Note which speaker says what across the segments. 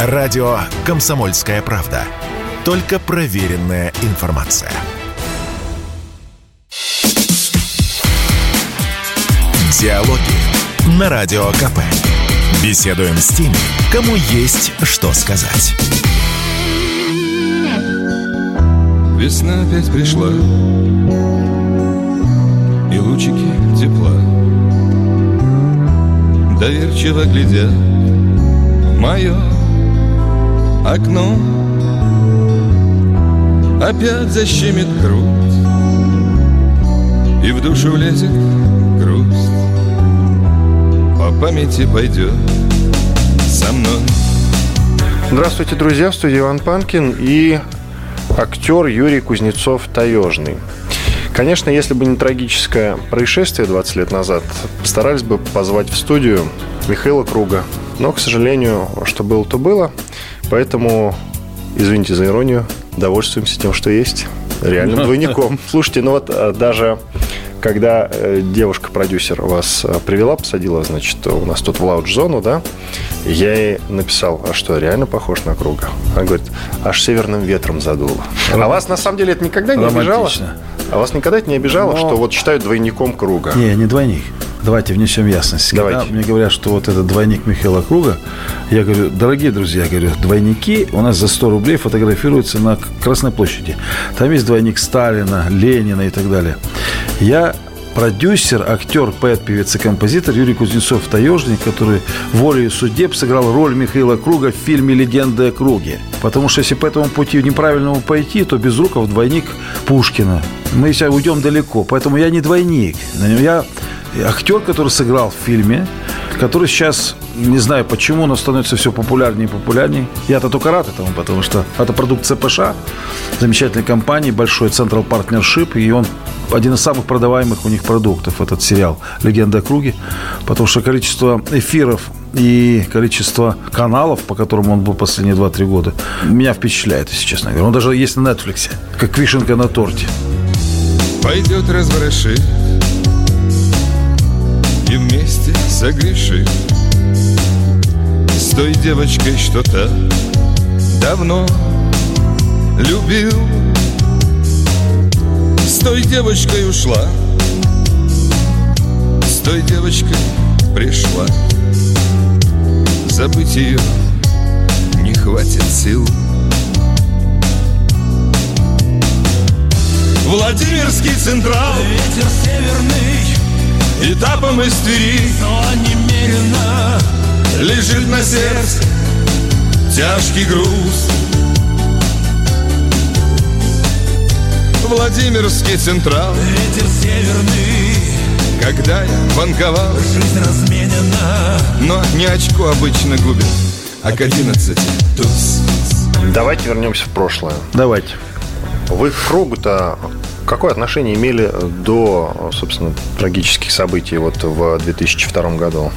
Speaker 1: Радио «Комсомольская правда». Только проверенная информация. Диалоги на Радио КП. Беседуем с теми, кому есть что сказать.
Speaker 2: Весна опять пришла И лучики тепла Доверчиво глядят в мое окно Опять защемит грудь И в душу влезет грусть По памяти пойдет со мной
Speaker 3: Здравствуйте, друзья, в студии Иван Панкин и актер Юрий Кузнецов-Таежный. Конечно, если бы не трагическое происшествие 20 лет назад, старались бы позвать в студию Михаила Круга. Но, к сожалению, что было, то было. Поэтому, извините за иронию, довольствуемся тем, что есть. Реальным двойником. Слушайте, ну вот а, даже когда э, девушка-продюсер вас э, привела, посадила, значит, у нас тут в лаудж-зону, да, я ей написал, а что, реально похож на круга? Она говорит, аж северным ветром задуло. А вас, на самом деле, это никогда не обижало? А вас никогда это не обижало,
Speaker 4: Но-
Speaker 3: что вот считают двойником круга?
Speaker 4: Не, не двойник. Давайте внесем ясность.
Speaker 3: Давайте.
Speaker 4: Когда мне говорят, что вот это двойник Михаила Круга, я говорю, дорогие друзья, я говорю, двойники у нас за 100 рублей фотографируются на Красной площади. Там есть двойник Сталина, Ленина и так далее. Я продюсер, актер, поэт, певец и композитор Юрий Кузнецов Таежник, который волею судеб сыграл роль Михаила Круга в фильме «Легенда о Круге». Потому что если по этому пути неправильному пойти, то Безруков двойник Пушкина. Мы сейчас уйдем далеко. Поэтому я не двойник. Я актер, который сыграл в фильме, который сейчас, не знаю почему, но становится все популярнее и популярнее. Я-то только рад этому, потому что это продукт ЦПШ, замечательной компании, большой Central Partnership, и он один из самых продаваемых у них продуктов, этот сериал «Легенда о круге», потому что количество эфиров и количество каналов, по которым он был последние 2-3 года, меня впечатляет, если честно говоря. Он даже есть на Netflix, как вишенка на торте.
Speaker 2: Пойдет разворошит И вместе согрешит. С той девочкой что-то давно любил. С той девочкой ушла. С той девочкой пришла. Забыть ее не хватит сил Владимирский Централ.
Speaker 5: Ветер северный,
Speaker 2: Этапом из Твери
Speaker 5: но немерено
Speaker 2: Лежит на сердце тяжкий груз. Владимирский Централ.
Speaker 5: Ветер северный,
Speaker 2: Когда я банковал.
Speaker 5: Жизнь разменена.
Speaker 2: Но не очко обычно губит А к одиннадцати. Туз
Speaker 3: Давайте вернемся в прошлое.
Speaker 4: Давайте.
Speaker 3: Вы к кругу-то какое отношение имели до, собственно, трагических событий вот в 2002 году?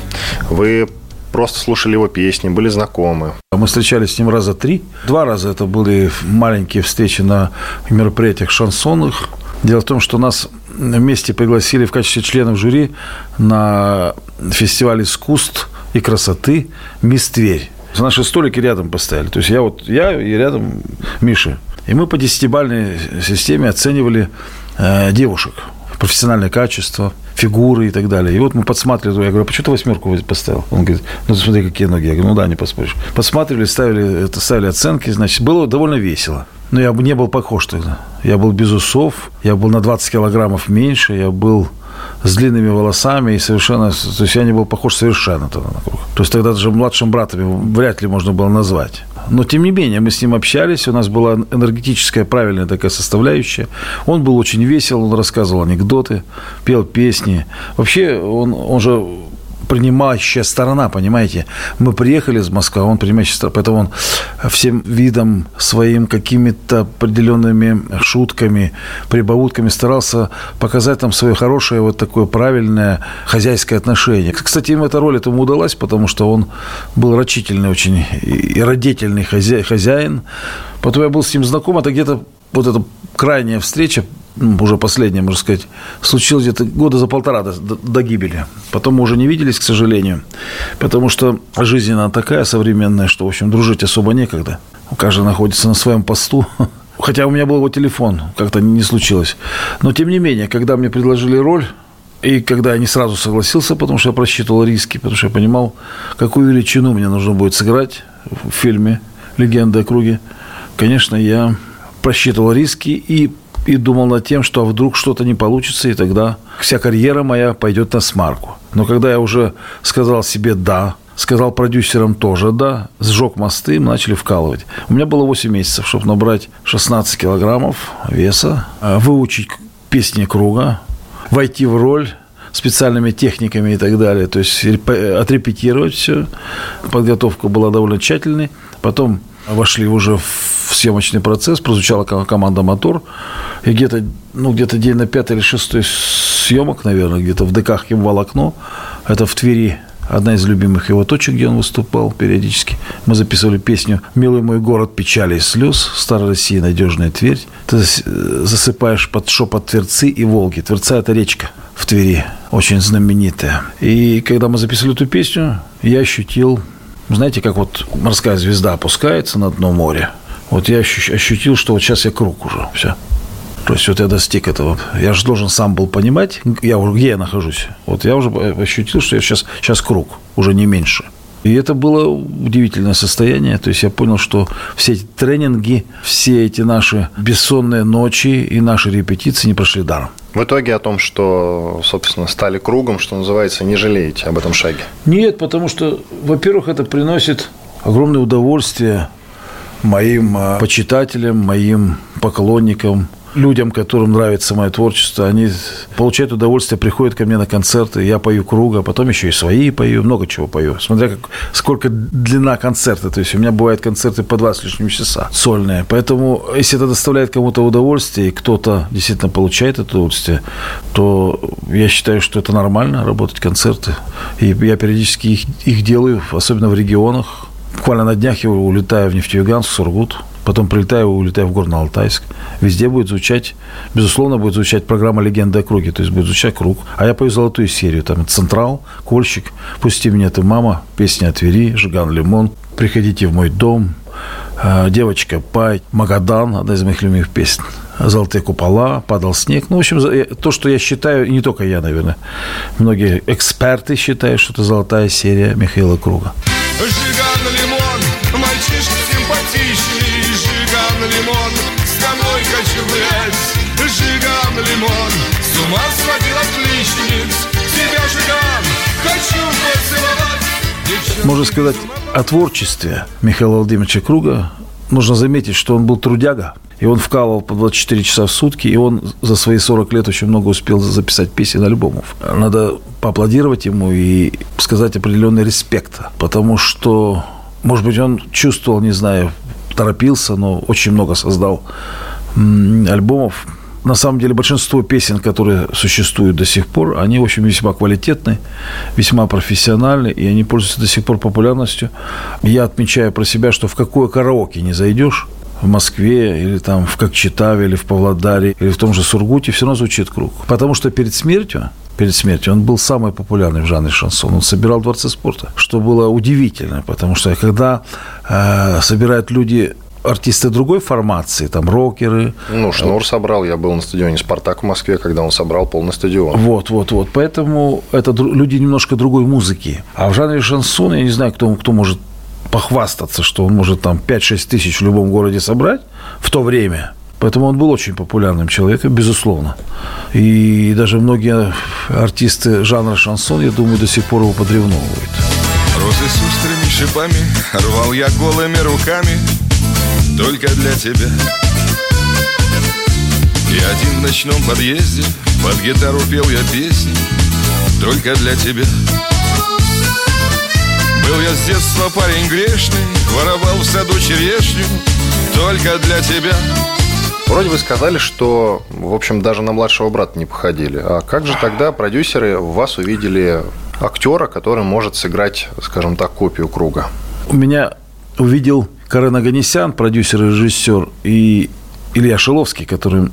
Speaker 3: Вы просто слушали его песни, были знакомы?
Speaker 4: Мы встречались с ним раза три. Два раза это были маленькие встречи на мероприятиях шансонных. Дело в том, что нас вместе пригласили в качестве членов жюри на фестиваль искусств и красоты «Мисс Тверь». Наши столики рядом поставили. То есть я вот я и рядом Миша. И мы по десятибальной системе оценивали э, девушек. Профессиональное качество, фигуры и так далее. И вот мы подсматривали, я говорю, а почему ты восьмерку поставил? Он говорит, ну смотри, какие ноги. Я говорю, ну да, не поспоришь. Подсматривали, ставили, это, ставили оценки, значит, было довольно весело. Но я не был похож тогда. Я был без усов, я был на 20 килограммов меньше, я был с длинными волосами и совершенно... То есть я не был похож совершенно тогда на круг. То есть тогда даже младшим братом вряд ли можно было назвать. Но, тем не менее, мы с ним общались, у нас была энергетическая, правильная такая составляющая. Он был очень весел, он рассказывал анекдоты, пел песни. Вообще, он, он же принимающая сторона, понимаете? Мы приехали из Москвы, а он принимающая сторона. Поэтому он всем видом своим какими-то определенными шутками, прибаутками старался показать нам свое хорошее, вот такое правильное хозяйское отношение. Кстати, им эта роль этому удалась, потому что он был рачительный очень и родительный хозя- хозяин. Потом я был с ним знаком, это где-то вот эта крайняя встреча уже последнее, можно сказать, случилось где-то года за полтора до, до, гибели. Потом мы уже не виделись, к сожалению, потому что жизнь она такая современная, что, в общем, дружить особо некогда. Каждый находится на своем посту. Хотя у меня был его телефон, как-то не случилось. Но, тем не менее, когда мне предложили роль, и когда я не сразу согласился, потому что я просчитывал риски, потому что я понимал, какую величину мне нужно будет сыграть в фильме «Легенда о круге», конечно, я просчитывал риски и, и думал над тем, что вдруг что-то не получится, и тогда вся карьера моя пойдет на смарку. Но когда я уже сказал себе «да», сказал продюсерам тоже «да», сжег мосты, мы начали вкалывать. У меня было 8 месяцев, чтобы набрать 16 килограммов веса, э, выучить песни круга, войти в роль специальными техниками и так далее. То есть отрепетировать все. Подготовка была довольно тщательной. Потом вошли уже в съемочный процесс, прозвучала команда «Мотор». И где-то, ну, где-то день на пятый или шестой съемок, наверное, где-то в ДК «Химвал-окно». Это в Твери одна из любимых его точек, где он выступал периодически. Мы записывали песню «Милый мой город печали и слез», «Старая Россия, надежная Тверь». Ты засыпаешь под шепот Тверцы и Волги. Тверца – это речка в Твери, очень знаменитая. И когда мы записывали эту песню, я ощутил, знаете, как вот морская звезда опускается на дно моря. Вот я ощутил, что вот сейчас я круг уже, все. То есть вот я достиг этого. Я же должен сам был понимать, я, где я нахожусь. Вот я уже ощутил, что я сейчас, сейчас круг, уже не меньше. И это было удивительное состояние. То есть я понял, что все эти тренинги, все эти наши бессонные ночи и наши репетиции не прошли даром.
Speaker 3: В итоге о том, что, собственно, стали кругом, что называется, не жалеете об этом шаге?
Speaker 4: Нет, потому что, во-первых, это приносит огромное удовольствие моим а, почитателям, моим поклонникам – людям, которым нравится мое творчество, они получают удовольствие, приходят ко мне на концерты, я пою круга, потом еще и свои пою, много чего пою, смотря как, сколько длина концерта, то есть у меня бывают концерты по два с лишним часа, сольные, поэтому если это доставляет кому-то удовольствие, и кто-то действительно получает это удовольствие, то я считаю, что это нормально, работать концерты, и я периодически их, их делаю, особенно в регионах, буквально на днях я улетаю в Нефтеюганск, в Сургут, потом прилетаю, улетаю в Горно-Алтайск. Везде будет звучать, безусловно, будет звучать программа «Легенда о круге», то есть будет звучать круг. А я пою золотую серию, там «Централ», «Кольщик», «Пусти меня ты, мама», «Песня о Твери», «Жиган Лимон», «Приходите в мой дом», э, «Девочка Пай», «Магадан», одна из моих любимых песен, «Золотые купола», «Падал снег». Ну, в общем, то, что я считаю, не только я, наверное, многие эксперты считают, что это золотая серия Михаила Круга.
Speaker 2: Жиган Лимон, симпатичный, Жиган Лимон, с тобой хочу гулять. Жиган Лимон, с ума сводил отличниц, тебя, Жиган, хочу поцеловать.
Speaker 4: Можно сказать, о творчестве Михаила Владимировича Круга нужно заметить, что он был трудяга, и он вкалывал по 24 часа в сутки, и он за свои 40 лет очень много успел записать песен, альбомов. Надо поаплодировать ему и сказать определенный респект, потому что, может быть, он чувствовал, не знаю, торопился, но очень много создал альбомов. На самом деле большинство песен, которые существуют до сих пор, они, в общем, весьма квалитетны, весьма профессиональны, и они пользуются до сих пор популярностью. Я отмечаю про себя, что в какое караоке не зайдешь, в Москве, или там в Кокчетаве, или в Павлодаре, или в том же Сургуте, все равно звучит круг. Потому что перед смертью, перед смертью он был самый популярный в жанре шансон. Он собирал дворцы спорта, что было удивительно, потому что когда э, собирают люди артисты другой формации, там рокеры.
Speaker 3: Ну, Шнур собрал, я был на стадионе «Спартак» в Москве, когда он собрал полный стадион.
Speaker 4: Вот, вот, вот. Поэтому это люди немножко другой музыки. А в жанре шансон, я не знаю, кто, кто может похвастаться, что он может там 5-6 тысяч в любом городе собрать в то время. Поэтому он был очень популярным человеком, безусловно. И даже многие артисты жанра шансон, я думаю, до сих пор его подревновывают.
Speaker 2: Розы с острыми шипами рвал я голыми руками только для тебя. И один в ночном подъезде под гитару пел я песни только для тебя. Был я с детства парень грешный, воровал в саду черешню только для тебя.
Speaker 3: Вроде вы сказали, что, в общем, даже на младшего брата не походили. А как же тогда продюсеры в вас увидели актера, который может сыграть, скажем так, копию круга?
Speaker 4: У меня увидел Карен Аганесян, продюсер и режиссер, и Илья Шиловский, который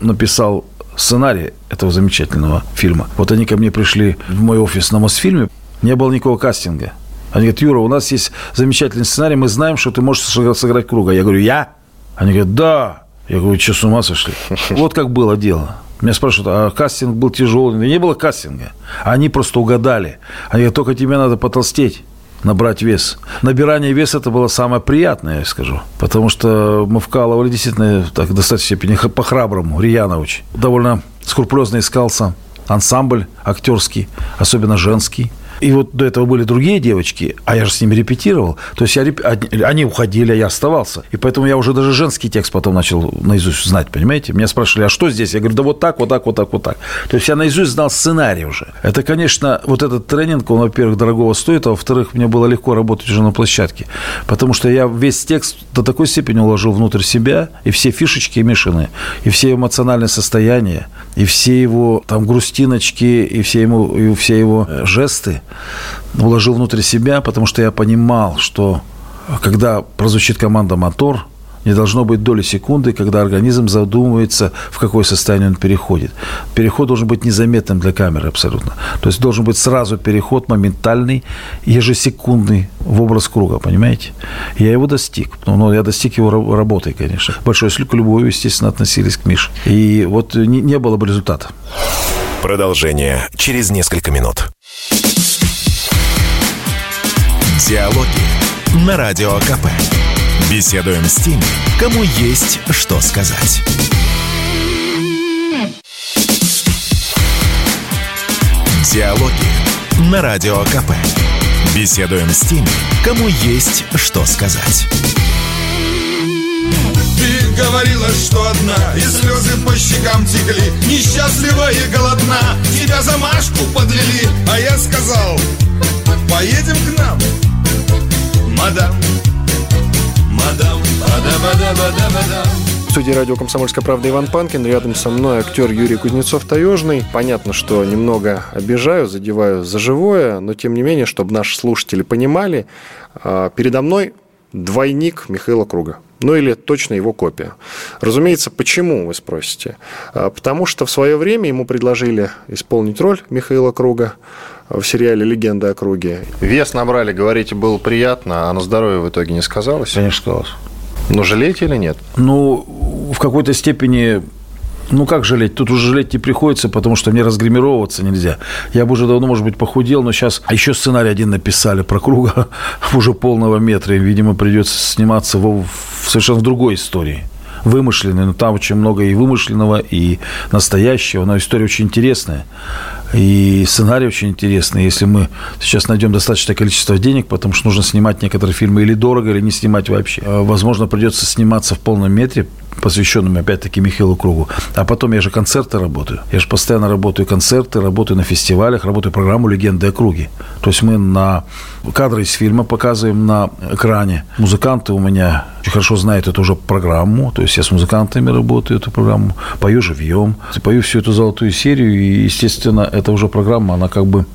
Speaker 4: написал сценарий этого замечательного фильма. Вот они ко мне пришли в мой офис на Мосфильме. Не было никакого кастинга. Они говорят, Юра, у нас есть замечательный сценарий, мы знаем, что ты можешь сыграть круга. Я говорю, я? Они говорят, да. Я говорю, что, с ума сошли? Вот как было дело. Меня спрашивают, а кастинг был тяжелый? Не было кастинга. Они просто угадали. Они говорят, только тебе надо потолстеть набрать вес. Набирание веса это было самое приятное, я скажу. Потому что мы вкалывали действительно так, в достаточной степени по-храброму, рьяно очень. Довольно скрупулезно искался ансамбль актерский, особенно женский. И вот до этого были другие девочки, а я же с ними репетировал. То есть я реп... они уходили, а я оставался. И поэтому я уже даже женский текст потом начал наизусть знать, понимаете? Меня спрашивали, а что здесь? Я говорю, да вот так, вот так, вот так, вот так. То есть я наизусть знал сценарий уже. Это, конечно, вот этот тренинг, он, во-первых, дорогого стоит, а во-вторых, мне было легко работать уже на площадке. Потому что я весь текст до такой степени уложил внутрь себя, и все фишечки мешаны, и все эмоциональные состояния, и все его там грустиночки, и все, ему, и все его э, жесты, уложил внутрь себя, потому что я понимал, что когда прозвучит команда «мотор», не должно быть доли секунды, когда организм задумывается, в какое состояние он переходит. Переход должен быть незаметным для камеры абсолютно. То есть должен быть сразу переход моментальный, ежесекундный в образ круга, понимаете? Я его достиг. Ну, ну я достиг его работой, конечно. Большой с любовью, естественно, относились к Мише. И вот не, не было бы результата.
Speaker 1: Продолжение через несколько минут. Диалоги на Радио КП. Беседуем с теми, кому есть что сказать. Диалоги на Радио КП. Беседуем с теми, кому есть что сказать.
Speaker 2: Ты говорила, что одна И слезы по щекам текли Несчастлива и голодна Тебя за Машку подвели А я сказал Поедем к нам мадам,
Speaker 3: В студии радио «Комсомольская правда» Иван Панкин. Рядом со мной актер Юрий Кузнецов-Таежный. Понятно, что немного обижаю, задеваю за живое, но тем не менее, чтобы наши слушатели понимали, а, передо мной двойник Михаила Круга. Ну или точно его копия. Разумеется, почему, вы спросите? А, потому что в свое время ему предложили исполнить роль Михаила Круга в сериале «Легенда о круге». Вес набрали, говорите, было приятно, а на здоровье в итоге не сказалось?
Speaker 4: Конечно, сказалось.
Speaker 3: Но жалеете или нет?
Speaker 4: Ну, в какой-то степени ну, как жалеть? Тут уже жалеть не приходится, потому что мне разгримировываться нельзя. Я бы уже давно, может быть, похудел, но сейчас а еще сценарий один написали про круга уже полного метра. И, видимо, придется сниматься в, в совершенно в другой истории вымышленной, но там очень много и вымышленного, и настоящего, но история очень интересная. И сценарий очень интересный. Если мы сейчас найдем достаточное количество денег, потому что нужно снимать некоторые фильмы или дорого, или не снимать вообще. А, возможно, придется сниматься в полном метре, посвященным, опять-таки, Михаилу Кругу. А потом я же концерты работаю. Я же постоянно работаю концерты, работаю на фестивалях, работаю программу «Легенды о Круге». То есть мы на кадры из фильма показываем на экране. Музыканты у меня очень хорошо знают эту уже программу. То есть я с музыкантами работаю эту программу, пою живьем, пою всю эту золотую серию. И, естественно, эта уже программа, она как бы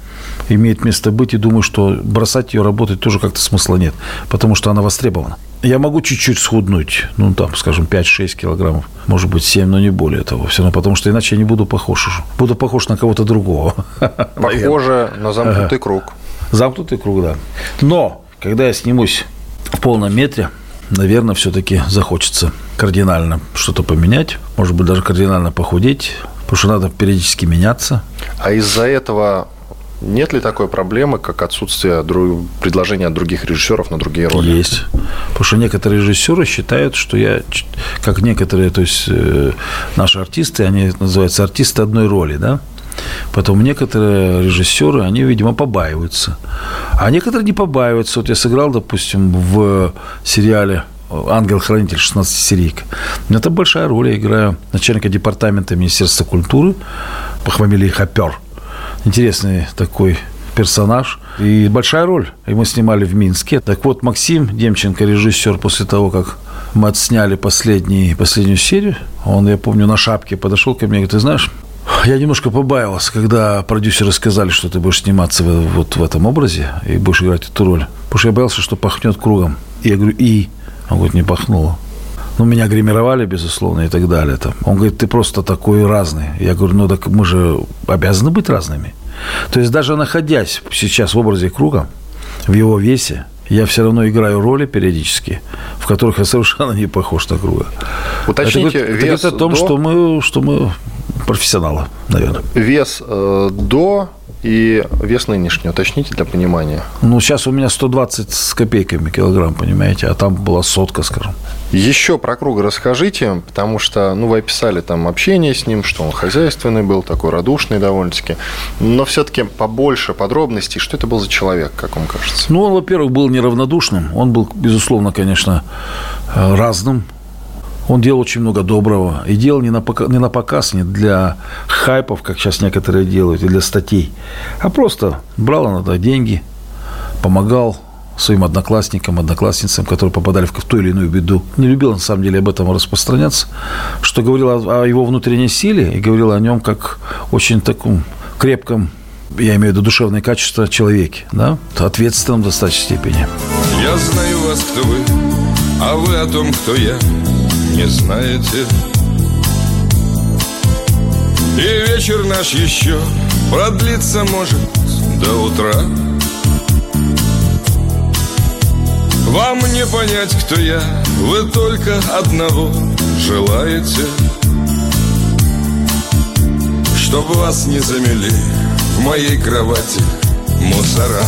Speaker 4: имеет место быть, и думаю, что бросать ее работать тоже как-то смысла нет, потому что она востребована. Я могу чуть-чуть схуднуть, ну, там, скажем, 5-6 килограммов, может быть, 7, но не более того. Все равно, потому что иначе я не буду похож уже. Буду похож на кого-то другого.
Speaker 3: Похоже на замкнутый круг.
Speaker 4: Замкнутый круг, да. Но, когда я снимусь в полном метре, наверное, все-таки захочется кардинально что-то поменять, может быть, даже кардинально похудеть, потому что надо периодически меняться.
Speaker 3: А из-за этого нет ли такой проблемы, как отсутствие предложения от других режиссеров на другие роли?
Speaker 4: Есть. Потому что некоторые режиссеры считают, что я, как некоторые, то есть э, наши артисты, они называются артисты одной роли, да? Потом некоторые режиссеры, они, видимо, побаиваются. А некоторые не побаиваются. Вот я сыграл, допустим, в сериале ангел-хранитель 16 серийка. Это большая роль. Я играю начальника департамента Министерства культуры по фамилии Хопер интересный такой персонаж и большая роль. И мы снимали в Минске. Так вот, Максим Демченко, режиссер, после того, как мы отсняли последний, последнюю серию, он, я помню, на шапке подошел ко мне и говорит, ты знаешь, я немножко побаивался, когда продюсеры сказали, что ты будешь сниматься вот в этом образе и будешь играть эту роль. Потому что я боялся, что пахнет кругом. И я говорю, и? Он говорит, не пахнуло. Ну, меня гримировали, безусловно, и так далее. Там. Он говорит, ты просто такой разный. Я говорю, ну, так мы же обязаны быть разными. То есть даже находясь сейчас в образе круга, в его весе, я все равно играю роли периодически, в которых я совершенно не похож на круга.
Speaker 3: Уточните,
Speaker 4: это,
Speaker 3: вес
Speaker 4: это о том,
Speaker 3: до...
Speaker 4: что мы, что мы профессионалы, наверное.
Speaker 3: Вес э, до и вес нынешний, уточните для понимания.
Speaker 4: Ну, сейчас у меня 120 с копейками килограмм, понимаете, а там была сотка, скажем.
Speaker 3: Еще про круга расскажите, потому что, ну, вы описали там общение с ним, что он хозяйственный был, такой радушный довольно-таки, но все-таки побольше подробностей, что это был за человек, как вам кажется?
Speaker 4: Ну, он, во-первых, был неравнодушным, он был, безусловно, конечно, э, разным, он делал очень много доброго. И делал не на, показ, не на показ, не для хайпов, как сейчас некоторые делают, и для статей. А просто брал иногда деньги, помогал своим одноклассникам, одноклассницам, которые попадали в ту или иную беду. Не любил, на самом деле, об этом распространяться, что говорило о его внутренней силе и говорило о нем как очень таком крепком, я имею в виду душевные качества человеке, да, ответственном в достаточной степени.
Speaker 2: Я знаю вас, кто вы, а вы о том, кто я не знаете. И вечер наш еще продлиться может до утра. Вам не понять, кто я, вы только одного желаете. Чтоб вас не замели в моей кровати мусора.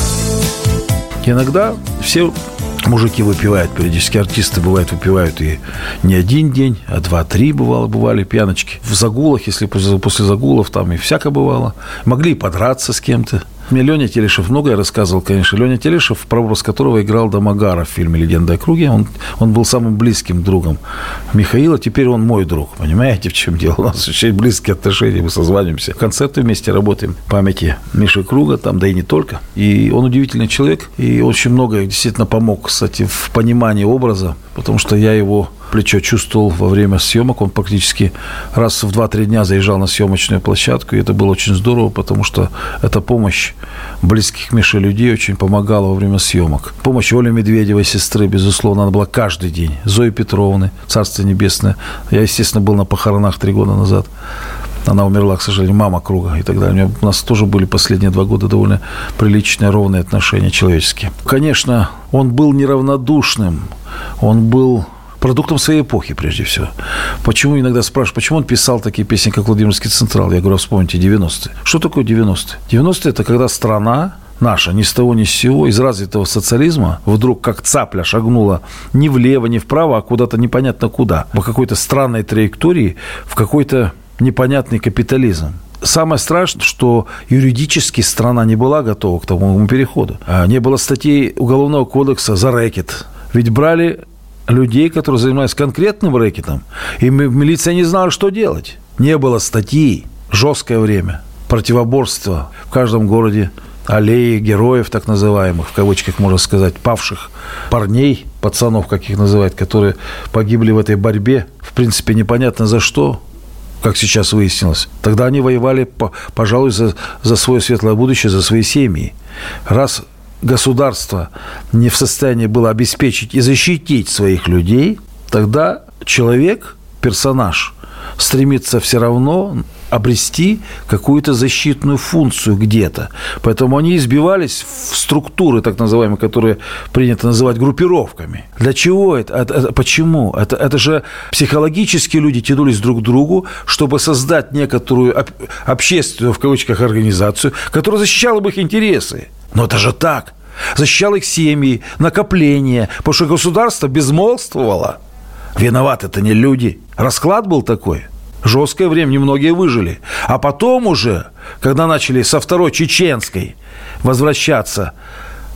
Speaker 4: Иногда все мужики выпивают, периодически артисты бывают выпивают и не один день, а два-три бывало, бывали пьяночки. В загулах, если после, после загулов, там и всякое бывало. Могли и подраться с кем-то. Мне Леня Телешев многое рассказывал, конечно. Леня Телешев, прообраз которого играл Домагара в фильме «Легенда о круге». Он, он был самым близким другом Михаила. Теперь он мой друг. Понимаете, в чем дело? У нас очень близкие отношения. Мы созваниваемся. Концерты вместе работаем. Памяти Миши Круга, там, да и не только. И он удивительный человек. И очень много действительно помог, кстати, в понимании образа. Потому что я его плечо чувствовал во время съемок. Он практически раз в 2-3 дня заезжал на съемочную площадку. И это было очень здорово, потому что эта помощь близких Миши людей очень помогала во время съемок. Помощь Оли Медведевой, сестры, безусловно, она была каждый день. Зои Петровны, Царство Небесное. Я, естественно, был на похоронах три года назад. Она умерла, к сожалению, мама круга и так далее. У нас тоже были последние два года довольно приличные, ровные отношения человеческие. Конечно, он был неравнодушным, он был продуктом своей эпохи, прежде всего. Почему иногда спрашивают, почему он писал такие песни, как «Владимирский Централ»? Я говорю, вспомните 90-е. Что такое 90-е? 90-е – это когда страна наша ни с того ни с сего из развитого социализма вдруг как цапля шагнула не влево, не вправо, а куда-то непонятно куда. По какой-то странной траектории в какой-то непонятный капитализм. Самое страшное, что юридически страна не была готова к такому переходу. А не было статей Уголовного кодекса за рэкет. Ведь брали людей, которые занимались конкретным рэкетом, и милиция не знала, что делать. Не было статьи, жесткое время, противоборство в каждом городе, аллеи героев, так называемых, в кавычках можно сказать, павших парней, пацанов, как их называют, которые погибли в этой борьбе, в принципе, непонятно за что, как сейчас выяснилось. Тогда они воевали, пожалуй, за, за свое светлое будущее, за свои семьи. Раз государство не в состоянии было обеспечить и защитить своих людей, тогда человек, персонаж, стремится все равно обрести какую-то защитную функцию где-то. Поэтому они избивались в структуры, так называемые, которые принято называть группировками. Для чего это? это, это почему? Это, это же психологически люди тянулись друг к другу, чтобы создать некоторую об, общественную, в кавычках, организацию, которая защищала бы их интересы. Но это же так. Защищал их семьи, накопления, потому что государство безмолвствовало. Виноваты это не люди. Расклад был такой. Жесткое время, немногие выжили. А потом уже, когда начали со второй чеченской возвращаться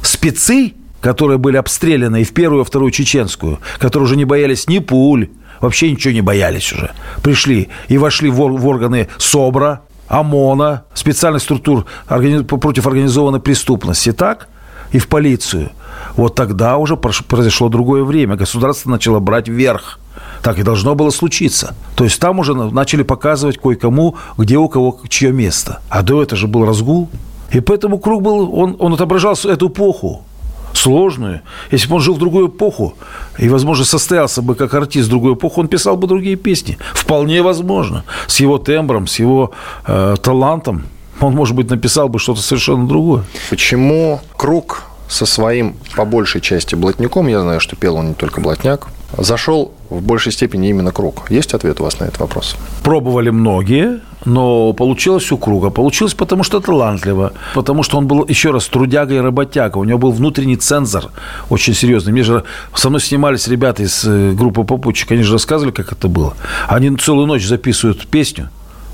Speaker 4: спецы, которые были обстреляны и в первую, и вторую чеченскую, которые уже не боялись ни пуль, вообще ничего не боялись уже. Пришли и вошли в органы СОБРа, ОМОНа, специальных структур против организованной преступности, так? И в полицию. Вот тогда уже произошло другое время. Государство начало брать верх. Так и должно было случиться. То есть там уже начали показывать кое-кому, где у кого чье место. А до этого же был разгул. И поэтому круг был, он, он отображал эту эпоху. Сложную. Если бы он жил в другую эпоху и, возможно, состоялся бы как артист в другую эпоху, он писал бы другие песни. Вполне возможно. С его тембром, с его э, талантом он, может быть, написал бы что-то совершенно другое.
Speaker 3: Почему круг со своим, по большей части, блатняком, я знаю, что пел он не только блатняк, зашел в большей степени именно круг. Есть ответ у вас на этот вопрос?
Speaker 4: Пробовали многие, но получилось у круга. Получилось потому, что талантливо, потому что он был, еще раз, трудяга и работяга. У него был внутренний цензор очень серьезный. Мне же со мной снимались ребята из э, группы попутчик, они же рассказывали, как это было. Они целую ночь записывают песню,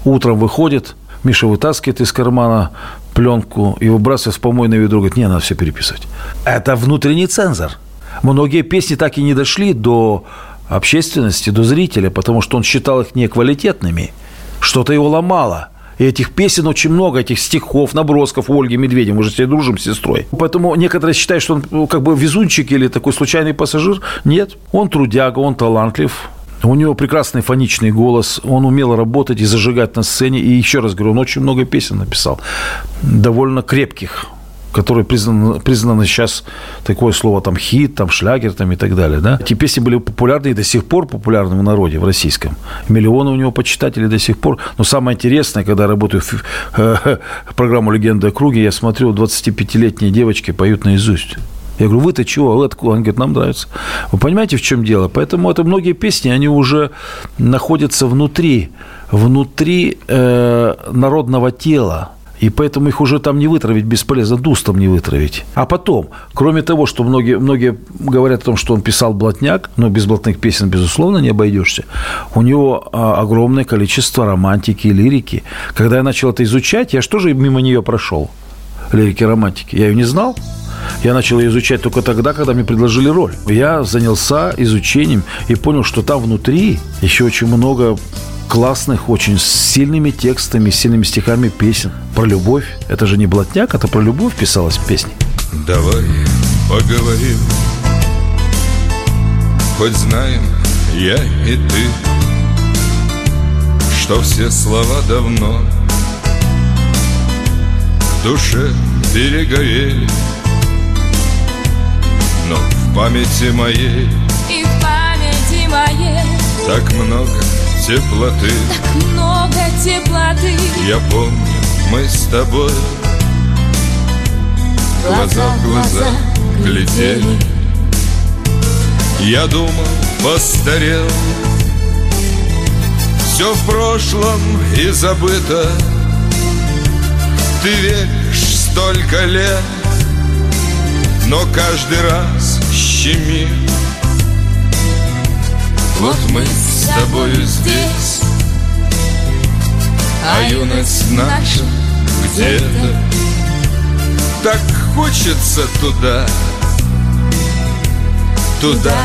Speaker 4: утром выходит, Миша вытаскивает из кармана пленку и выбрасывает в помойное ведро. Говорит, не, надо все переписывать. Это внутренний цензор. Многие песни так и не дошли до общественности, до зрителя, потому что он считал их неквалитетными. Что-то его ломало. И этих песен очень много, этих стихов, набросков Ольги Медведевой. Мы же все дружим с сестрой. Поэтому некоторые считают, что он ну, как бы везунчик или такой случайный пассажир. Нет, он трудяга, он талантлив. У него прекрасный фоничный голос, он умел работать и зажигать на сцене. И еще раз говорю, он очень много песен написал, довольно крепких которые признаны, признаны сейчас такое слово там хит, там шлягер там и так далее. Да? Эти песни были популярны и до сих пор популярны в народе, в российском. Миллионы у него почитателей до сих пор. Но самое интересное, когда я работаю в э, программу «Легенда о круге», я смотрю, 25-летние девочки поют наизусть. Я говорю, вы-то чего? Вы откуда? Он говорит, нам нравится. Вы понимаете, в чем дело? Поэтому это многие песни, они уже находятся внутри, внутри э, народного тела. И поэтому их уже там не вытравить бесполезно, дустом не вытравить. А потом, кроме того, что многие, многие говорят о том, что он писал блатняк, но без блатных песен, безусловно, не обойдешься, у него а, огромное количество романтики и лирики. Когда я начал это изучать, я же мимо нее прошел? Лирики, романтики. Я ее не знал. Я начал ее изучать только тогда, когда мне предложили роль. Я занялся изучением и понял, что там внутри еще очень много классных, очень сильными текстами, сильными стихами песен. Про любовь. Это же не блатняк, это про любовь писалась песни.
Speaker 2: Давай поговорим Хоть знаем я и ты Что все слова давно В душе перегорели Но в памяти моей
Speaker 6: И в памяти моей
Speaker 2: Так много теплоты
Speaker 6: так много теплоты
Speaker 2: Я помню, мы с тобой Глаза в глаза глядели. Я думал, постарел. Все в прошлом и забыто. Ты веришь столько лет Но каждый раз щемит. Вот мы с тобою здесь А юность наша где-то Так хочется туда Туда,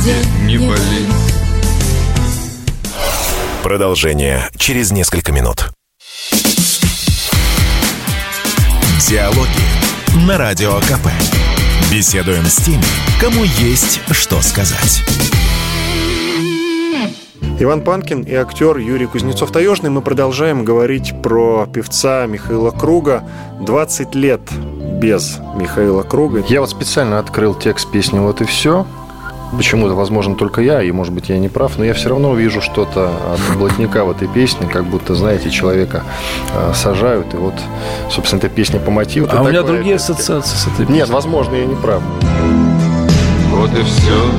Speaker 2: где не болит
Speaker 1: Продолжение через несколько минут. Диалоги на Радио КП. Беседуем с теми, кому есть что сказать.
Speaker 3: Иван Панкин и актер Юрий Кузнецов-Таежный. Мы продолжаем говорить про певца Михаила Круга. 20 лет без Михаила Круга. Я вот специально открыл текст песни «Вот и все». Почему-то, возможно, только я, и, может быть, я не прав, но я все равно вижу что-то от блатника в этой песне, как будто, знаете, человека э, сажают, и вот, собственно, эта песня по мотиву.
Speaker 4: А у меня другие ассоциации с этой песней.
Speaker 3: Нет, возможно, я не прав.
Speaker 2: Вот и все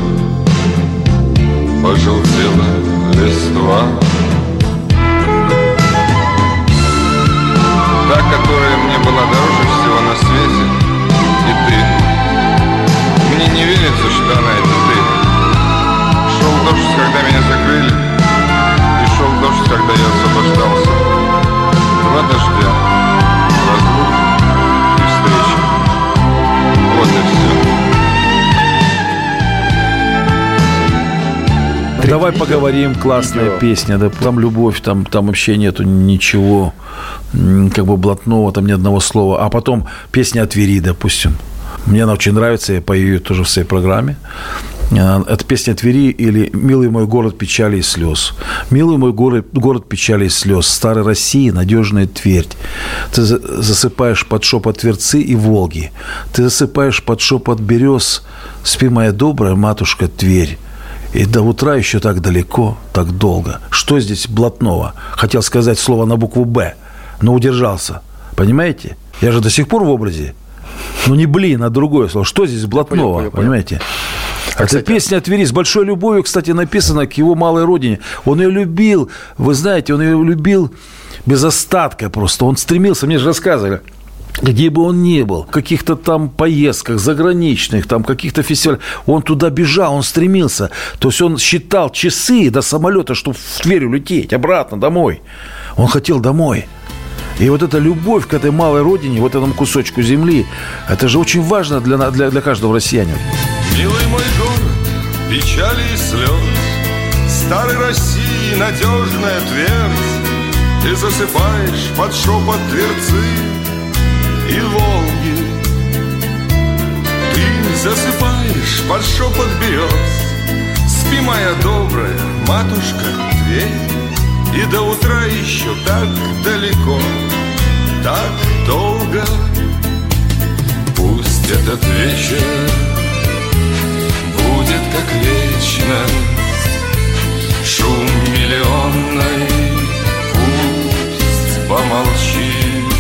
Speaker 2: Пожелтела листва Та, которая мне была дороже всего на свете И ты. Мне не верится, что она это ты. Шел дождь, когда меня закрыли И шел дождь, когда я освобождался. Два дождя
Speaker 4: Давай поговорим, классная
Speaker 3: видео.
Speaker 4: песня, да, там любовь, там, там вообще нету ничего, как бы блатного, там ни одного слова. А потом песня о Твери, допустим. Мне она очень нравится, я пою ее тоже в своей программе. Э, Это песня Твери или «Милый мой город печали и слез». «Милый мой город, город печали и слез, старой России надежная твердь. Ты за- засыпаешь под шепот Тверцы и Волги. Ты засыпаешь под шепот берез. Спи, моя добрая матушка Тверь. И до утра еще так далеко, так долго. Что здесь блатного? Хотел сказать слово на букву «Б», но удержался. Понимаете? Я же до сих пор в образе. Ну не блин, а другое слово. Что здесь блатного?
Speaker 3: Понял, понял.
Speaker 4: Понимаете?
Speaker 3: А,
Speaker 4: Эта
Speaker 3: кстати,
Speaker 4: песня о Твери с большой любовью, кстати, написана к его малой родине. Он ее любил, вы знаете, он ее любил без остатка просто. Он стремился, мне же рассказывали, где бы он ни был, в каких-то там поездках заграничных, там каких-то фестивалях, он туда бежал, он стремился. То есть он считал часы до самолета, чтобы в Тверь улететь, обратно домой. Он хотел домой. И вот эта любовь к этой малой родине, вот этому кусочку земли, это же очень важно для, для, для каждого россиянина.
Speaker 2: Милый мой город, печали и слез Старой России надежная твердь Ты засыпаешь под шепот Тверцы засыпаешь под шепот берез Спи, моя добрая матушка Тверь И до утра еще так далеко, так долго. Пусть этот вечер будет как вечность. Шум миллионной пусть помолчит.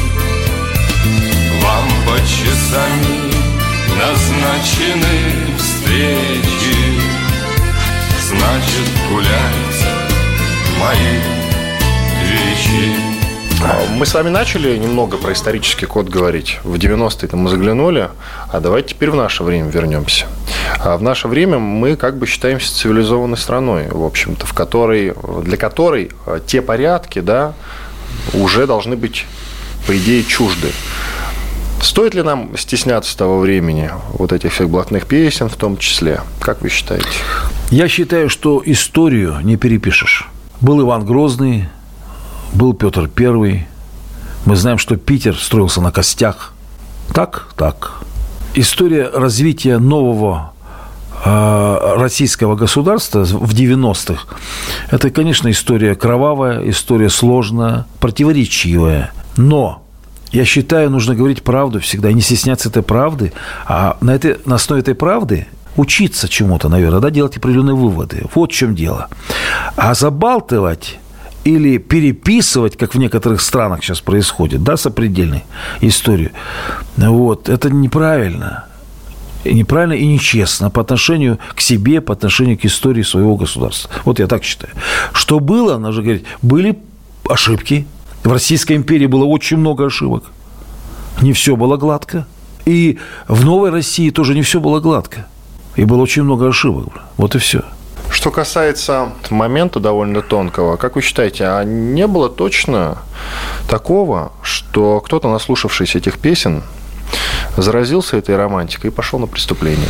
Speaker 2: По часами назначены встречи Значит гуляйте мои вещи
Speaker 3: А, Мы с вами начали немного про исторический код говорить. В 90-е мы заглянули, а давайте теперь в наше время вернемся. А в наше время мы как бы считаемся цивилизованной страной, в общем-то, в которой, для которой э, те порядки, да, уже должны быть, по идее, чужды. Стоит ли нам стесняться того времени, вот этих всех блатных песен в том числе? Как вы считаете?
Speaker 4: Я считаю, что историю не перепишешь. Был Иван Грозный, был Петр Первый. Мы знаем, что Питер строился на костях. Так, так. История развития нового э, российского государства в 90-х, это, конечно, история кровавая, история сложная, противоречивая. Но я считаю, нужно говорить правду всегда не стесняться этой правды. А на, этой, на основе этой правды учиться чему-то, наверное, да, делать определенные выводы. Вот в чем дело. А забалтывать или переписывать, как в некоторых странах сейчас происходит, да, сопредельной историю, вот, это неправильно. И неправильно и нечестно по отношению к себе, по отношению к истории своего государства. Вот я так считаю. Что было, нужно говорить, были ошибки. В Российской империи было очень много ошибок. Не все было гладко. И в Новой России тоже не все было гладко. И было очень много ошибок. Вот и все.
Speaker 3: Что касается момента довольно тонкого, как вы считаете, а не было точно такого, что кто-то, наслушавшись этих песен, заразился этой романтикой и пошел на преступление?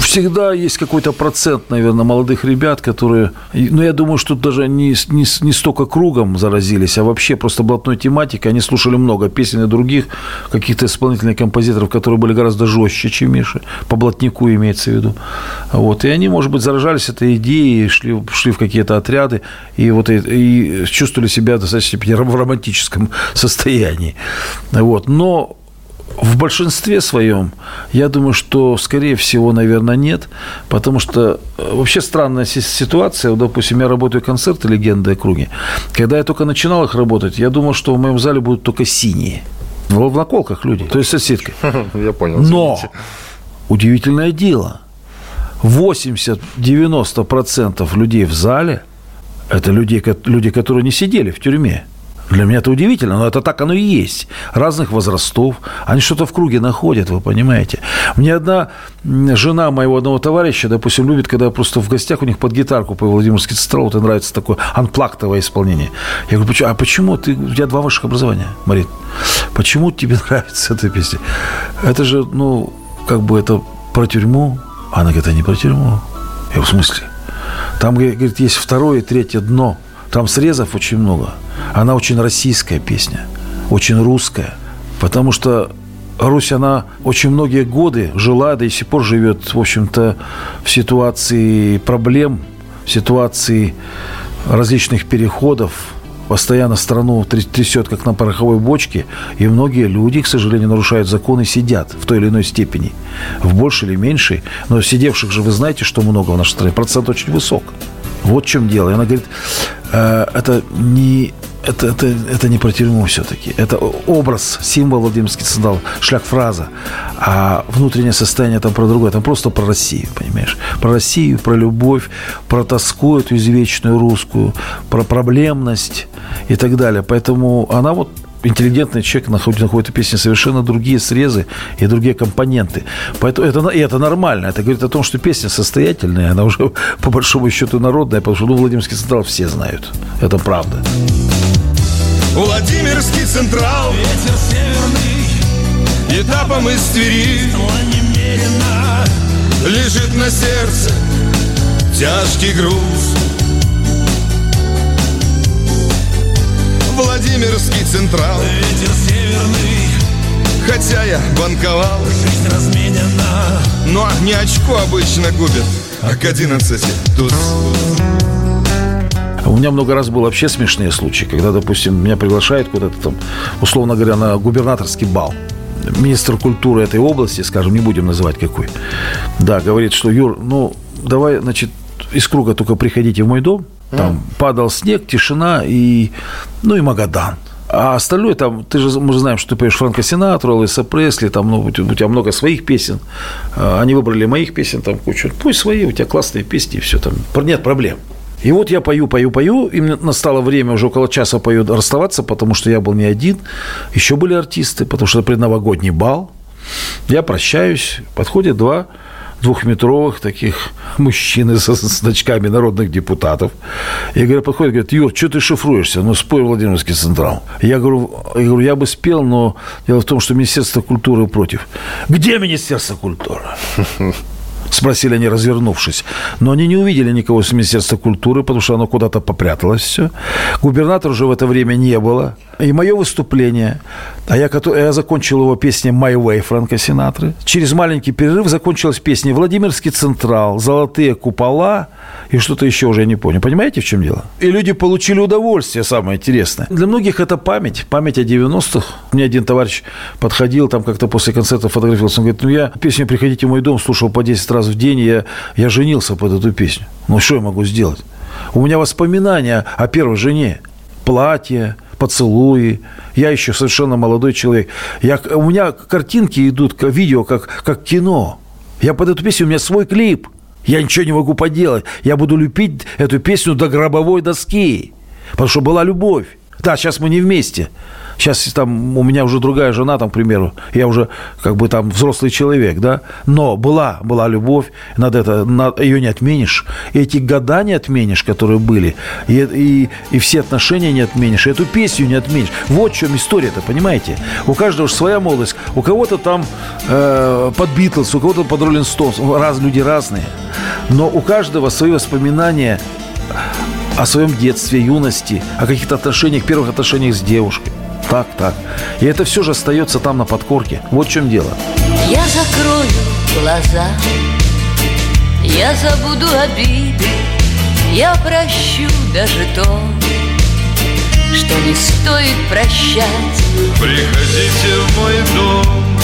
Speaker 4: Всегда есть какой-то процент, наверное, молодых ребят, которые... Ну, я думаю, что даже не, не, не столько кругом заразились, а вообще просто блатной тематикой. Они слушали много песен и других каких-то исполнительных композиторов, которые были гораздо жестче, чем Миша. По блатнику имеется в виду. Вот. И они, может быть, заражались этой идеей, шли, шли в какие-то отряды и, вот, и, и чувствовали себя достаточно в романтическом состоянии. Вот. Но в большинстве своем, я думаю, что, скорее всего, наверное, нет, потому что э, вообще странная си- ситуация. Вот, допустим, я работаю концерты «Легенды о круге». Когда я только начинал их работать, я думал, что в моем зале будут только синие. В наколках люди, то есть соседка.
Speaker 3: Я понял.
Speaker 4: Но удивительное дело, 80-90% людей в зале – это люди, люди, которые не сидели в тюрьме. Для меня это удивительно, но это так оно и есть. Разных возрастов. Они что-то в круге находят, вы понимаете. Мне одна жена моего одного товарища, допустим, любит, когда просто в гостях у них под гитарку по Владимирский централ, вот и нравится такое анплактовое исполнение. Я говорю, «Почему- а почему ты, у тебя два высших образования, Марин? Почему тебе нравится эта песня? Это же, ну, как бы это про тюрьму. Она говорит, это не про тюрьму. Я в смысле? Там, говорит, есть второе и третье дно. Там срезов очень много. Она очень российская песня, очень русская. Потому что Русь, она очень многие годы жила, да и сих пор живет, в общем-то, в ситуации проблем, в ситуации различных переходов, постоянно страну трясет, как на пороховой бочке, и многие люди, к сожалению, нарушают законы, сидят в той или иной степени, в большей или меньшей, но сидевших же вы знаете, что много в нашей стране, процент очень высок. Вот в чем дело. И она говорит, э, это не это, это, это не про тюрьму все-таки. Это образ, символ Владимирский централ, шляг-фраза. А внутреннее состояние там про другое. Там просто про Россию, понимаешь? Про Россию, про любовь, про тоску эту извечную русскую, про проблемность и так далее. Поэтому она вот интеллигентный человек находит, находит в песне совершенно другие срезы и другие компоненты. Поэтому это, и это нормально. Это говорит о том, что песня состоятельная, она уже по большому счету народная, потому что ну, Владимирский Централ все знают. Это правда.
Speaker 2: Владимирский Централ
Speaker 5: Ветер северный
Speaker 2: Этапом из Твери Лежит на сердце тяжкий груз Владимирский Централ.
Speaker 5: Ветер северный.
Speaker 2: Хотя я банковал.
Speaker 5: Жизнь разменена.
Speaker 2: Но не очко обычно губит А к 11 тут.
Speaker 4: У меня много раз было вообще смешные случаи, когда, допустим, меня приглашают куда-то там, условно говоря, на губернаторский бал. Министр культуры этой области, скажем, не будем называть какой, да, говорит, что, Юр, ну, давай, значит, из круга только приходите в мой дом, там падал снег, тишина и, ну, и Магадан. А остальное там, ты же, мы же знаем, что ты поешь Франко Синатру, Элвиса Пресли, там, ну, у тебя у тебя много своих песен. А, Они выбрали моих песен там кучу. Пусть свои, у тебя классные песни, и все там. Нет проблем. И вот я пою, пою, пою, и мне настало время уже около часа пою расставаться, потому что я был не один. Еще были артисты, потому что это предновогодний бал. Я прощаюсь, подходят два двухметровых таких мужчины со значками народных депутатов. И говорят, подходят, говорят, Юр, что ты шифруешься? Ну, спой Владимирский Централ. Я говорю, я говорю, я бы спел, но дело в том, что Министерство культуры против. Где Министерство культуры? Спросили они, развернувшись. Но они не увидели никого с Министерства культуры, потому что оно куда-то попряталось все. Губернатора уже в это время не было. И мое выступление, а я, я закончил его песней «My Way» Франка Синатры. Через маленький перерыв закончилась песня «Владимирский Централ», «Золотые купола» и что-то еще уже я не понял. Понимаете, в чем дело? И люди получили удовольствие, самое интересное. Для многих это память, память о 90-х. Мне один товарищ подходил там как-то после концерта фотографировался. Он говорит, ну я песню «Приходите в мой дом» слушал по 10 раз в день, я, я женился под эту песню. Ну что я могу сделать? У меня воспоминания о первой жене. Платье, поцелуи. Я еще совершенно молодой человек. Я, у меня картинки идут, видео, как, как кино. Я под эту песню, у меня свой клип. Я ничего не могу поделать. Я буду любить эту песню до гробовой доски. Потому что была любовь. Да, сейчас мы не вместе. Сейчас там у меня уже другая жена, там, к примеру, я уже как бы там взрослый человек, да, но была, была любовь, надо это, на- ее не отменишь, эти года не отменишь, которые были, и, и, и все отношения не отменишь, и эту песню не отменишь. Вот в чем история-то, понимаете? У каждого же своя молодость, у кого-то там э, под Битлз, у кого-то под Роллинг Стоунс, раз, люди разные, но у каждого свои воспоминания о своем детстве, юности, о каких-то отношениях, первых отношениях с девушкой. Так, так. И это все же остается там на подкорке. Вот в чем дело.
Speaker 7: Я закрою глаза, я забуду обиды, я прощу даже то, что не стоит прощать.
Speaker 2: Приходите в мой дом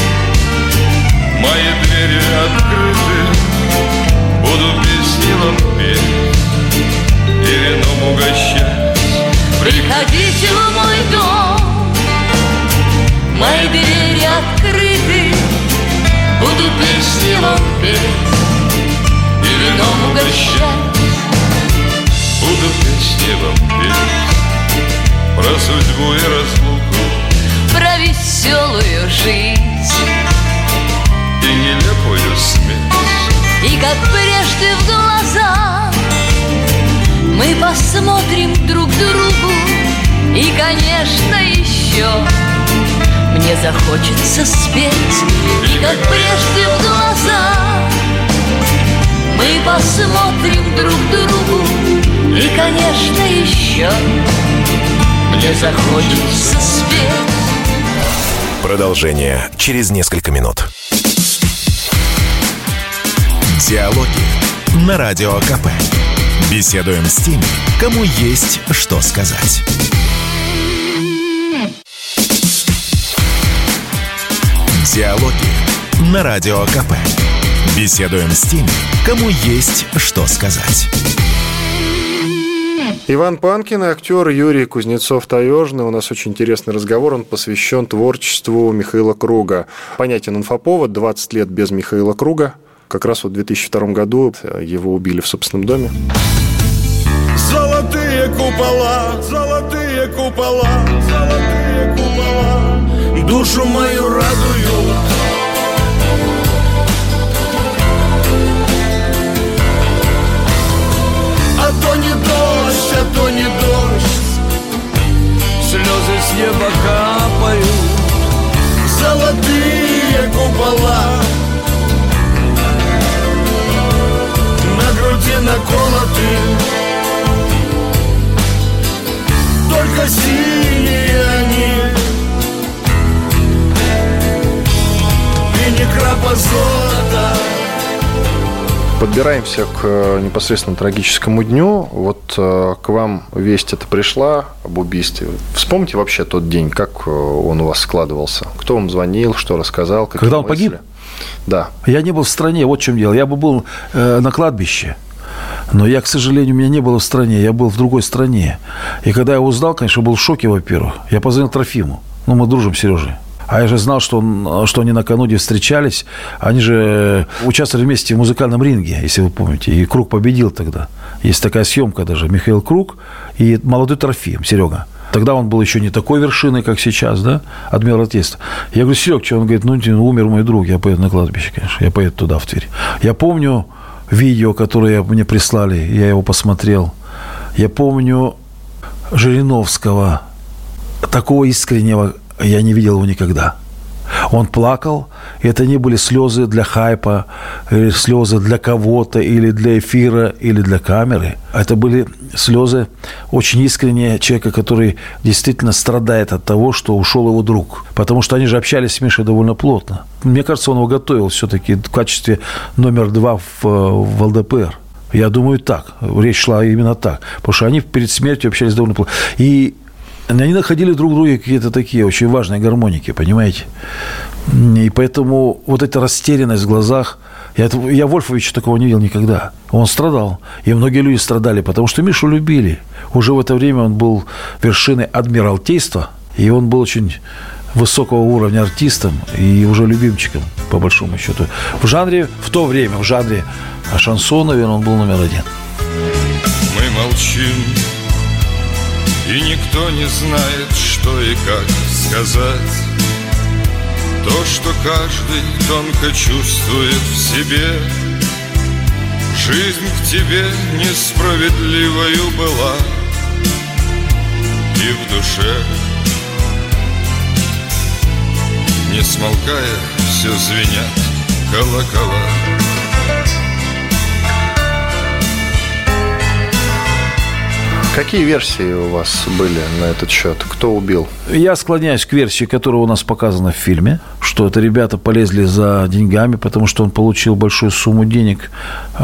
Speaker 2: Мои двери открыты Буду песни вам петь И вином угощать
Speaker 7: Приходите в мой дом, мои двери открыты, буду песни вам петь
Speaker 2: И
Speaker 7: вином угощать.
Speaker 2: Буду песни вам петь Про судьбу и разлуку
Speaker 7: про веселую жизнь.
Speaker 2: И нелепую смерть
Speaker 7: И как прежде в глаза Мы посмотрим друг другу И, конечно, еще Мне захочется спеть И как прежде в глаза Мы посмотрим друг другу И, конечно, еще Мне захочется спеть
Speaker 1: Продолжение через несколько минут. Диалоги на Радио КП. Беседуем с теми, кому есть что сказать. Диалоги на Радио КП. Беседуем с теми, кому есть что сказать.
Speaker 3: Иван Панкин и актер Юрий Кузнецов-Таежный. У нас очень интересный разговор. Он посвящен творчеству Михаила Круга. Понятен инфоповод. 20 лет без Михаила Круга. Как раз вот в 2002 году его убили в собственном доме.
Speaker 2: Золотые купола, золотые купола, золотые купола Душу мою радуют А то не дождь, а то не дождь. Слезы с неба капают. Золотые купола. На груди наколоты. Только синие они не крапа золота
Speaker 3: Подбираемся к э, непосредственно трагическому дню. Вот э, к вам весть это пришла об убийстве. Вспомните вообще тот день, как э, он у вас складывался. Кто вам звонил, что рассказал?
Speaker 4: Когда он
Speaker 3: мысли?
Speaker 4: погиб?
Speaker 3: Да.
Speaker 4: Я не был в стране, вот в чем дело. Я бы был э, на кладбище. Но я, к сожалению, меня не было в стране, я был в другой стране. И когда я узнал, конечно, был в шоке, во-первых. Я позвонил Трофиму. Ну, мы дружим с Сережей. А я же знал, что, он, что они накануне встречались. Они же участвовали вместе в музыкальном ринге, если вы помните. И Круг победил тогда. Есть такая съемка даже. Михаил Круг и молодой Трофим, Серега. Тогда он был еще не такой вершиной, как сейчас, да, адмиралтейства. Я говорю, Серег, что? Он говорит, ну, ну, умер мой друг, я поеду на кладбище, конечно. Я поеду туда, в Тверь. Я помню видео, которое мне прислали, я его посмотрел. Я помню Жириновского, такого искреннего я не видел его никогда. Он плакал, и это не были слезы для хайпа, или слезы для кого-то, или для эфира, или для камеры. Это были слезы очень искренние человека, который действительно страдает от того, что ушел его друг. Потому что они же общались с Мишей довольно плотно. Мне кажется, он его готовил все-таки в качестве номер два в, в ЛДПР. Я думаю, так. Речь шла именно так. Потому что они перед смертью общались довольно плотно. И они находили друг в друге какие-то такие очень важные гармоники, понимаете? И поэтому вот эта растерянность в глазах, я, я Вольфовича такого не видел никогда. Он страдал. И многие люди страдали, потому что Мишу любили. Уже в это время он был вершиной адмиралтейства, и он был очень высокого уровня артистом и уже любимчиком, по большому счету. В жанре, в то время, в жанре шансон, наверное, он был номер один.
Speaker 2: Мы молчим И никто не знает, что и как сказать. То, что каждый тонко чувствует в себе. Жизнь к тебе несправедливою была. И в душе. Не смолкая, все звенят колокола
Speaker 3: Какие версии у вас были на этот счет? Кто убил?
Speaker 4: Я склоняюсь к версии, которая у нас показана в фильме, что это ребята полезли за деньгами, потому что он получил большую сумму денег,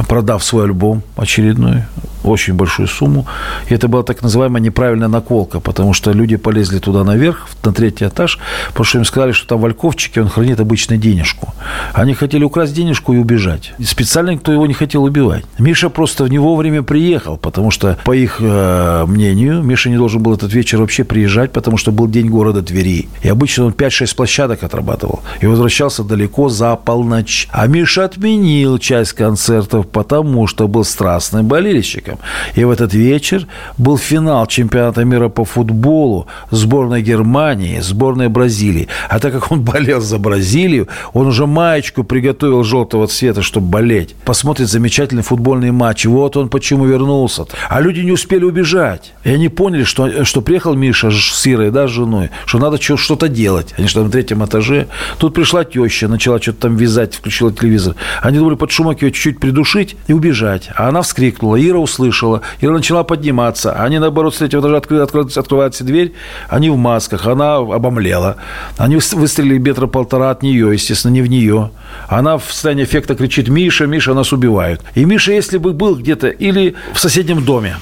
Speaker 4: продав свой альбом очередной, очень большую сумму. И это была так называемая неправильная наколка, потому что люди полезли туда наверх, на третий этаж, потому что им сказали, что там в Альковчике он хранит обычно денежку. Они хотели украсть денежку и убежать. И специально никто его не хотел убивать. Миша просто не вовремя приехал, потому что, по их э, мнению, Миша не должен был этот вечер вообще приезжать, потому что был день города Твери. И обычно он 5-6 площадок отрабатывал. И возвращался далеко за полночь. А Миша отменил часть концертов, потому что был страстным болельщиком. И в этот вечер был финал чемпионата мира по футболу сборной Германии, сборной Бразилии. А так как он болел за Бразилию, он уже маечку приготовил желтого цвета, чтобы болеть. Посмотрит замечательный футбольный матч. Вот он почему вернулся. А люди не успели убежать. И они поняли, что, что приехал Миша с Ирой, да, с женой, что надо что-то делать. Они что на третьем этаже. Тут пришла теща, начала что-то там вязать, включила телевизор. Они думали под шумок ее чуть-чуть придушить и убежать. А она вскрикнула. Ира услышала услышала, она начала подниматься. Они, наоборот, с третьего этажа откры- откры- открывается дверь, они в масках, она обомлела. Они выс- выстрелили метра полтора от нее, естественно, не в нее. Она в состоянии эффекта кричит «Миша, Миша, нас убивают». И Миша, если бы был где-то или в соседнем доме,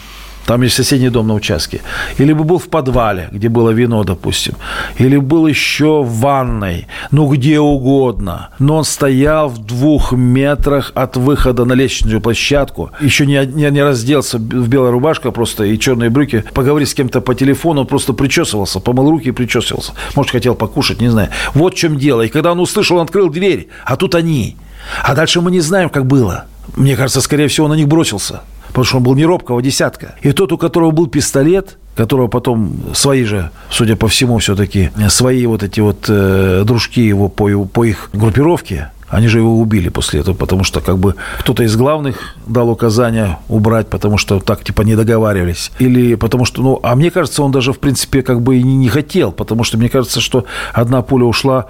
Speaker 4: там есть соседний дом на участке. Или бы был в подвале, где было вино, допустим. Или был еще в ванной. Ну, где угодно. Но он стоял в двух метрах от выхода на лестничную площадку. Еще не, не, не разделся в белая рубашка просто и черные брюки. Поговорить с кем-то по телефону, он просто причесывался. Помыл руки и причесывался. Может, хотел покушать, не знаю. Вот в чем дело. И когда он услышал, он открыл дверь. А тут они. А дальше мы не знаем, как было. Мне кажется, скорее всего, он на них бросился потому что он был не робкого десятка. И тот, у которого был пистолет, которого потом свои же, судя по всему, все-таки свои вот эти вот э, дружки его по, его по их группировке, они же его убили после этого, потому что как бы кто-то из главных дал указание убрать, потому что так типа не договаривались. Или потому что, ну, а мне кажется, он даже в принципе как бы и не, не хотел, потому что мне кажется, что одна пуля ушла,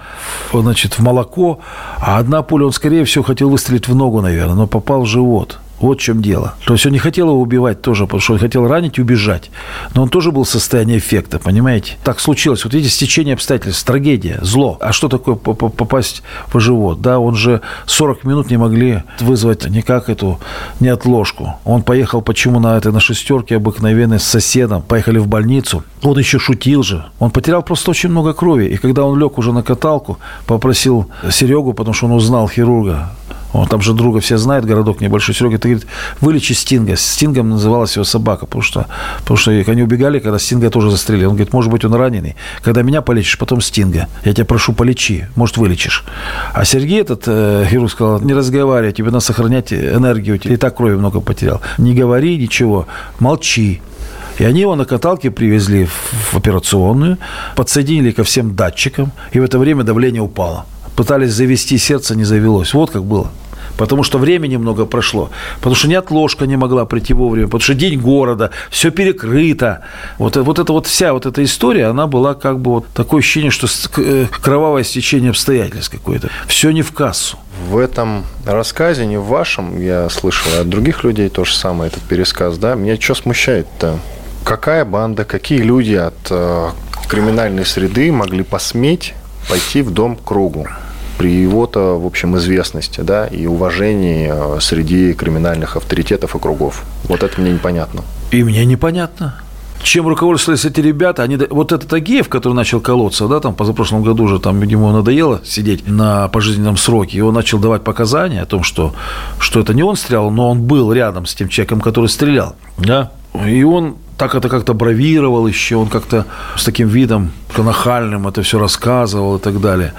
Speaker 4: значит, в молоко, а одна пуля он, скорее всего, хотел выстрелить в ногу, наверное, но попал в живот. Вот в чем дело. То есть он не хотел его убивать тоже, потому что он хотел ранить и убежать. Но он тоже был в состоянии эффекта, понимаете? Так случилось. Вот видите, стечение обстоятельств, трагедия, зло. А что такое попасть в живот? Да, он же 40 минут не могли вызвать никак эту неотложку. Он поехал почему на этой, на шестерке обыкновенной с соседом. Поехали в больницу. Он еще шутил же. Он потерял просто очень много крови. И когда он лег уже на каталку, попросил Серегу, потому что он узнал хирурга, он там же друга все знает, городок небольшой. Серега, ты говорит, вылечи Стинга. Стингом называлась его собака, потому что, потому что они убегали, когда Стинга тоже застрелили. Он говорит, может быть, он раненый. Когда меня полечишь, потом Стинга. Я тебя прошу, полечи, может, вылечишь. А Сергей этот э, хирург сказал, не разговаривай, тебе надо сохранять энергию. Ты и так крови много потерял. Не говори ничего, молчи. И они его на каталке привезли в операционную, подсоединили ко всем датчикам, и в это время давление упало пытались завести сердце, не завелось. Вот как было. Потому что времени много прошло. Потому что неотложка не могла прийти вовремя. Потому что день города, все перекрыто. Вот, вот эта вот вся вот эта история, она была как бы вот такое ощущение, что э, кровавое стечение обстоятельств какое-то. Все не в кассу.
Speaker 3: В этом рассказе, не в вашем, я слышал от других людей то же самое, этот пересказ, да, меня что смущает-то? Какая банда, какие люди от э, криминальной среды могли посметь пойти в дом кругу? При его-то, в общем, известности, да, и уважении э, среди криминальных авторитетов и кругов. Вот это мне непонятно.
Speaker 4: И мне непонятно. Чем руководствовались эти ребята? Они, вот этот Агеев, который начал колоться, да, там позапрошлом году уже, там, ему надоело сидеть на пожизненном сроке, и он начал давать показания о том, что, что это не он стрелял, но он был рядом с тем человеком, который стрелял, да, и он так это как-то бравировал еще, он как-то с таким видом нахальным это все рассказывал и так далее.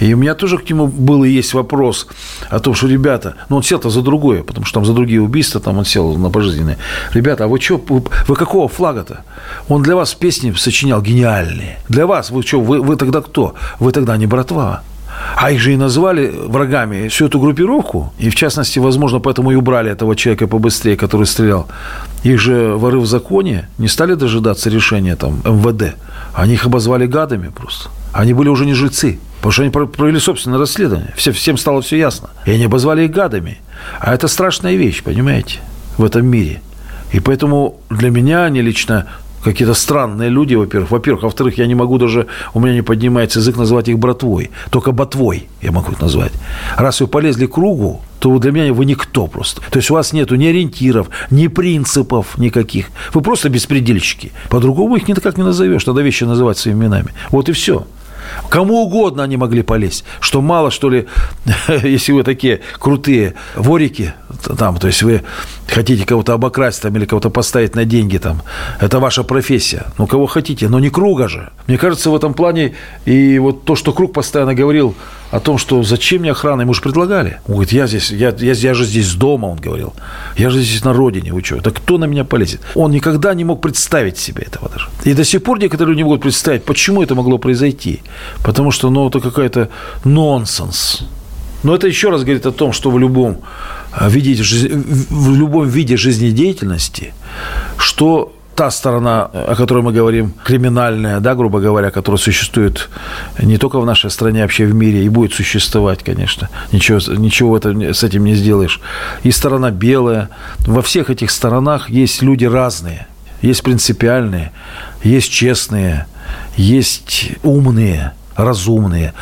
Speaker 4: И у меня тоже к нему был и есть вопрос о том, что, ребята, ну он сел-то за другое, потому что там за другие убийства, там он сел на пожизненные. Ребята, а вы что, вы, вы какого флага-то? Он для вас песни сочинял гениальные. Для вас, вы что, вы, вы тогда кто? Вы тогда не братва. А их же и назвали врагами всю эту группировку. И, в частности, возможно, поэтому и убрали этого человека побыстрее, который стрелял. Их же воры в законе не стали дожидаться решения там МВД. Они их обозвали гадами просто. Они были уже не жильцы. Потому что они провели собственное расследование. Все, всем стало все ясно. И они обозвали их гадами. А это страшная вещь, понимаете, в этом мире. И поэтому для меня они лично какие-то странные люди, во-первых. Во-первых, во-вторых, я не могу даже, у меня не поднимается язык называть их братвой. Только ботвой я могу их назвать. Раз вы полезли к кругу, то для меня вы никто просто. То есть у вас нету ни ориентиров, ни принципов никаких. Вы просто беспредельщики. По-другому их никак не назовешь. Надо вещи называть своими именами. Вот и все. Кому угодно они могли полезть. Что мало, что ли, если вы такие крутые ворики, там, то есть вы хотите кого-то обокрасть там, или кого-то поставить на деньги, там, это ваша профессия. Ну, кого хотите, но не круга же. Мне кажется, в этом плане и вот то, что Круг постоянно говорил о том, что зачем мне охрана, ему же предлагали. Он говорит, я здесь, я, я, я же здесь дома, он говорил. Я же здесь на родине, вы что? Да кто на меня полезет? Он никогда не мог представить себе этого даже. И до сих пор некоторые не могут представить, почему это могло произойти. Потому что, ну, это какая-то нонсенс. Но это еще раз говорит о том, что в любом виде, в любом виде жизнедеятельности, что та сторона, о которой мы говорим, криминальная, да, грубо говоря, которая существует не только в нашей стране, а вообще в мире и будет существовать, конечно. Ничего, ничего это, с этим не сделаешь. И сторона белая. Во всех этих сторонах есть люди разные. Есть принципиальные, есть честные, есть умные, разумные.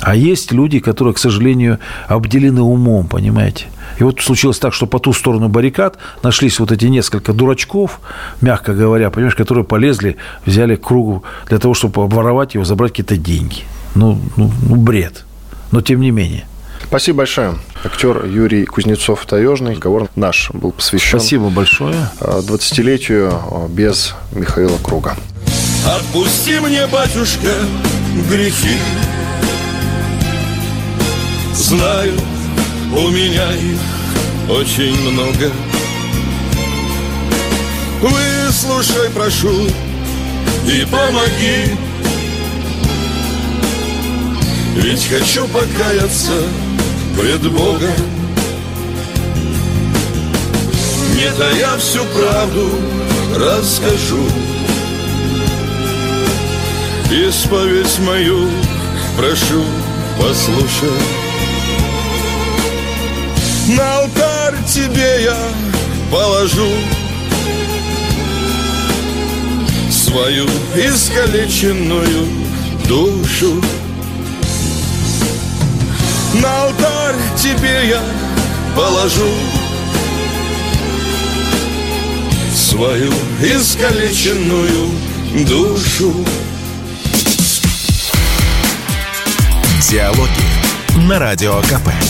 Speaker 4: А есть люди, которые, к сожалению, обделены умом, понимаете? И вот случилось так, что по ту сторону баррикад нашлись вот эти несколько дурачков, мягко говоря, понимаешь, которые полезли, взяли кругу для того, чтобы обворовать его, забрать какие-то деньги. Ну, ну, ну бред. Но тем не менее.
Speaker 3: Спасибо большое. Актер Юрий Кузнецов-Таежный. Разговор наш был посвящен
Speaker 4: Спасибо большое.
Speaker 3: 20-летию э, без Михаила Круга.
Speaker 2: Отпусти мне, батюшка, грехи Знаю, у меня их очень много. Выслушай, прошу, и помоги. Ведь хочу покаяться пред Богом. Не тая всю правду расскажу. Исповедь мою прошу послушай На алтарь тебе я положу Свою искалеченную душу На алтарь тебе я положу Свою искалеченную душу
Speaker 1: Диалоги на Радио КП.